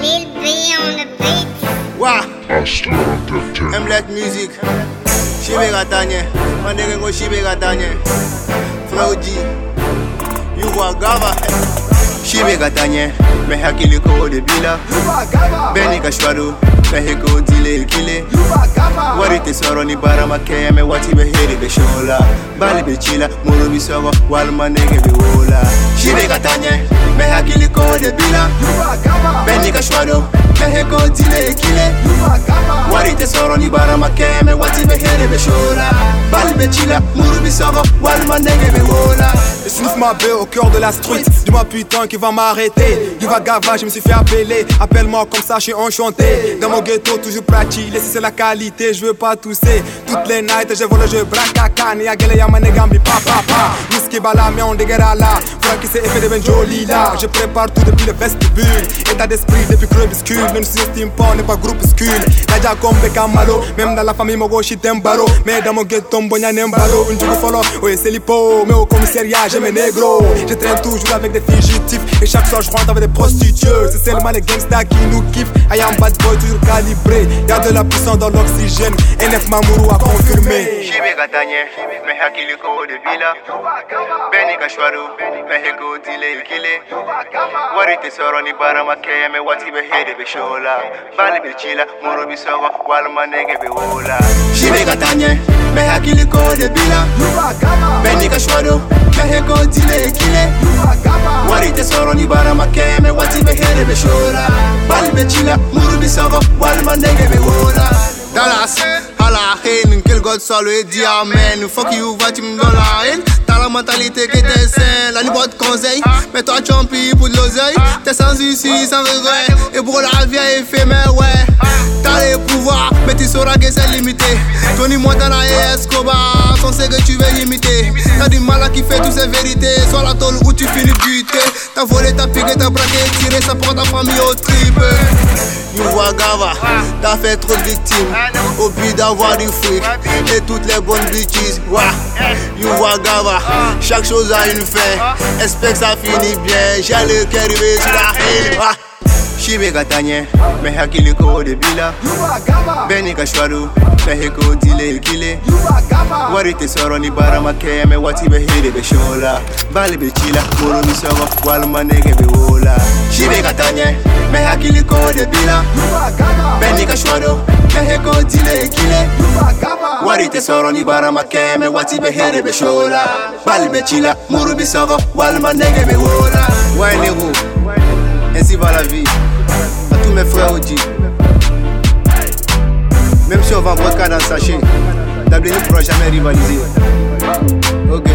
Lil B on the beat. Wah! I'm black music. Shibe Gatanye. Mandere go Shibe Gatanye. Flow G. You Gava. Shibe Gatanye. Meha kiliko de bila. You are Gaba, Beni kashwado. Mehe ko dile kile tesoro ni barama kɛmɛ waati bɛ heri bɛ sɛw bali be chila, muru bi sɔgɔ walima nege bɛ wo la katanye, bɛ hakili ko de bi la ka kile wari ni barama bali bɛ ci muru bi nege sniffe ma bœuf au cœur de la street. Dis-moi putain qui va m'arrêter? Du vagava, je me suis fait appeler. Appelle-moi comme ça, je suis enchanté. Dans mon ghetto, toujours pratique. Si c'est la qualité, je veux pas tousser. Toutes les nights, je vole, je braque à canne. Y'a gale, y'a mané gambi, pa pa pa. Whisky bala, mais on là. Qui s'est effet de ben là. Je prépare tout depuis le vestibule. État d'esprit depuis crepuscule. Ne nous sous-estime pas, on n'est pas groupuscule. Nadia comme Malo. Même dans la famille, mon gauche, t'aime baro. Mais dans mon ghetto, m'bonya n'aime baro. Une joue follow, oui, c'est l'hippo. Mais au commissariat, j'aime les négros. Je traîne toujours avec des fugitifs. Et chaque soir, je rentre avec des prostituées. C'est seulement les gangsters qui nous kiffent. I am bad boy, toujours calibré. Y'a de la puissance dans l'oxygène. NF Mamourou a confirmé. Shibe katanye, me hakili ko de. Beni kashwado, me heko dile kile. Wari te soro ni bara make me wati be hede be shola. Bali be chila, moro bi sogo, wal manege be wola. Shibe katanye, me hakili ko de bila. Beni kashwado, me heko dile kile. Wari te soro ni bara make me wati be hede be shola. Bali be chila, moro bi sogo, wal manege be wola. Dallas, à la haine, quel God le dit amen. Fuck you, va tu me dans la mentalité qui t'est saine, la libre de conseil. Mais toi, tu pis pour de l'oseille. T'es sans ici, sans regret. Et pour la vie éphémère, ouais. T'as les pouvoirs, mais tu sauras que c'est limité. Tony Montana et Escobar, on sait que tu veux imiter. T'as du mal à kiffer toutes ces vérités. Soit la tôle où tu finis buté. T'as volé, t'as piqué, t'as braqué, tiré, ça prend ta famille au triple. You Gava, t'as fait trop de victimes. Au but d'avoir du fric. Et toutes les bonnes bitches Wah, You Gava, chaque chose a une fin. Espère que ça finit bien. J'ai le cœur rivé Shibe katanye, me hakili ko de bila. Beni kashwaru me heko dile ikile Wari te soro ni bara makeye me wati be hede be shola. Bali be chila, moro ni sogo, wal manege be wola. Shibe katanye, me hakili ko de bila. Beni kashwaru me heko dile ikile Wari te soro ni bara makeye me wati be hede be shola. Bali be chila, moro ni sogo, wal manege be wola. Ouais ensi ainsi va à tous mes frères Oji. Même si on va vodka dans sachet, Dablini ne pourra jamais rivaliser. Ok.